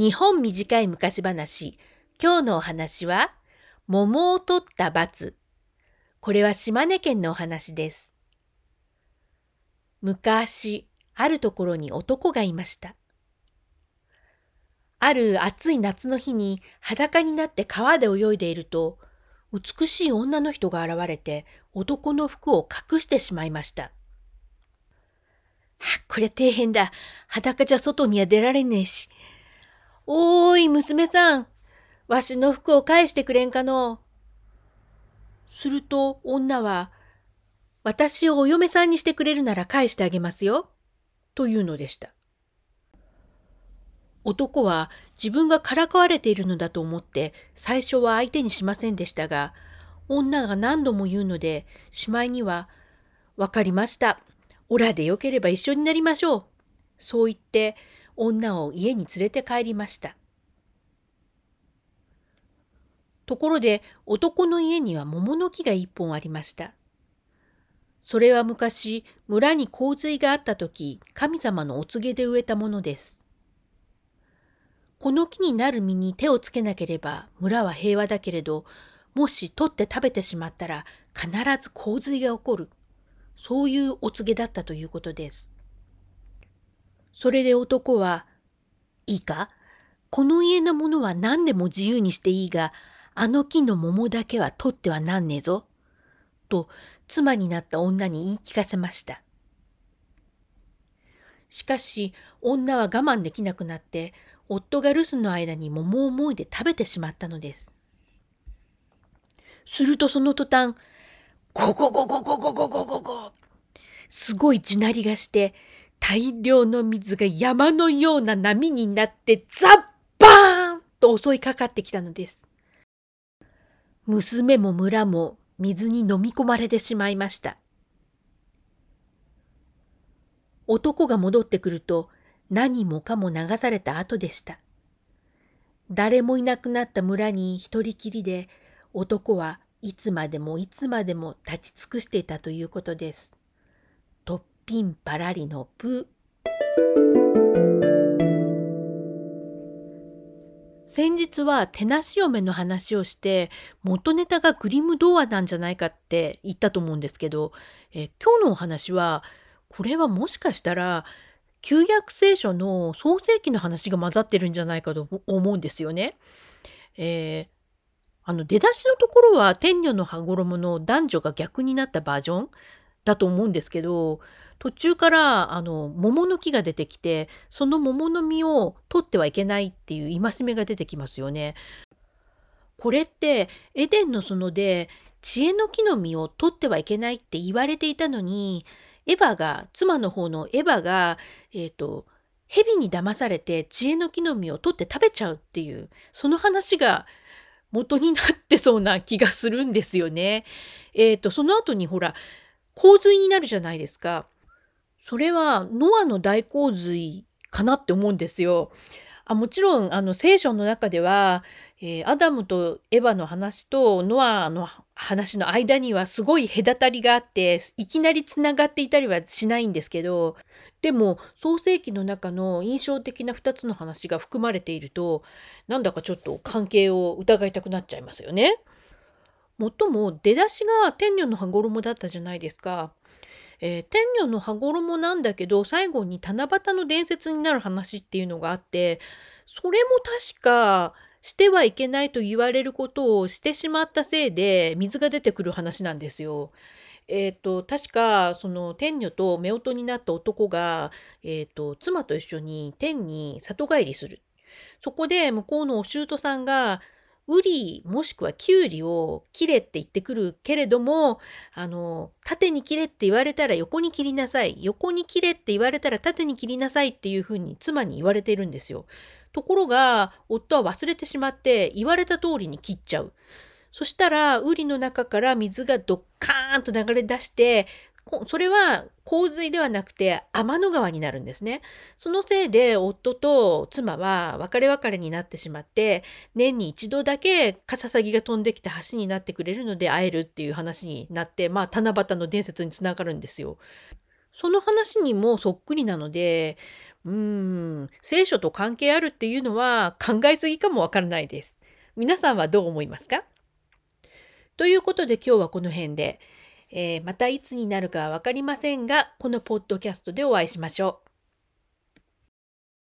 日本短い昔話。今日のお話は、桃を取った罰。これは島根県のお話です。昔、あるところに男がいました。ある暑い夏の日に裸になって川で泳いでいると、美しい女の人が現れて男の服を隠してしまいました。これ底辺だ。裸じゃ外には出られねえし。おーい、娘さん。わしの服を返してくれんかの。すると女は、私をお嫁さんにしてくれるなら返してあげますよ。というのでした。男は自分がからかわれているのだと思って最初は相手にしませんでしたが、女が何度も言うので、しまいには、わかりました。オラでよければ一緒になりましょう。そう言って女を家に連れて帰りました。ところで男の家には桃の木が一本ありました。それは昔村に洪水があった時神様のお告げで植えたものです。この木になる実に手をつけなければ村は平和だけれどもし取って食べてしまったら必ず洪水が起こる。そういうお告げだったということです。それで男は、いいか？この家のものは何でも自由にしていいが、あの木の桃だけは取ってはなんねえぞ。と妻になった女に言い聞かせました。しかし女は我慢できなくなって夫が留守の間に桃をもいで食べてしまったのです。するとその途端、ゴゴゴゴゴゴゴゴゴゴ。すごい地鳴りがして、大量の水が山のような波になってザッバーンと襲いかかってきたのです。娘も村も水に飲み込まれてしまいました。男が戻ってくると何もかも流された後でした。誰もいなくなった村に一人きりで男はいつまでもいつまでも立ち尽くしていたということです。とっぴんぱらりのぷ。先日は手なし嫁の話をして元ネタがグリム童話なんじゃないかって言ったと思うんですけどえ今日のお話はこれはもしかしたら旧約聖書の創世記の話が混ざってるんじゃないかと思うんですよね。えーあの出だしのところは天女の羽衣の男女が逆になったバージョンだと思うんですけど途中からあの桃の木が出てきてその桃の実を取ってはいけないっていう戒めが出てきますよね。これってエデンの園で知恵の木の実を取ってはいけないって言われていたのにエヴァが妻の方のエヴァがえっ、ー、と蛇に騙されて知恵の木の実を取って食べちゃうっていうその話が元になってそうな気がするんですよね。えっ、ー、と、その後にほら、洪水になるじゃないですか。それはノアの大洪水かなって思うんですよ。あもちろんあの聖書の中では、えー、アダムとエヴァの話とノアの話の間にはすごい隔たりがあっていきなりつながっていたりはしないんですけどでも創世記の中の印象的な2つの話が含まれているとなんだかちょっと関係を疑いたくなっちゃいますよね。もとも出だしが天女の羽衣だったじゃないですか。えー、天女の羽衣なんだけど最後に七夕の伝説になる話っていうのがあってそれも確かしてはいけないと言われることをしてしまったせいで水が出てくる話なんですよ。えーと、確かその天女と夫婦になった男が、えーと妻と一緒に天に里帰りする。そこで向こうのお舅さんがウリもしくはキュウリを切れって言ってくるけれどもあの縦に切れって言われたら横に切りなさい横に切れって言われたら縦に切りなさいっていうふうに妻に言われているんですよ。ところが夫は忘れてしまって言われた通りに切っちゃう。そしたらウリの中から水がドッカーンと流れ出してそれは洪水ではなくて天の川になるんですね。そのせいで夫と妻は別れ別れになってしまって年に一度だけカササギが飛んできて橋になってくれるので会えるっていう話になってまあ七夕の伝説につながるんですよ。その話にもそっくりなのでうん、聖書と関係あるっていうのは考えすぎかもわからないです。皆さんはどう思いますか？ということで今日はこの辺で、えー、またいつになるかは分かりませんが、このポッドキャストでお会いしましょう。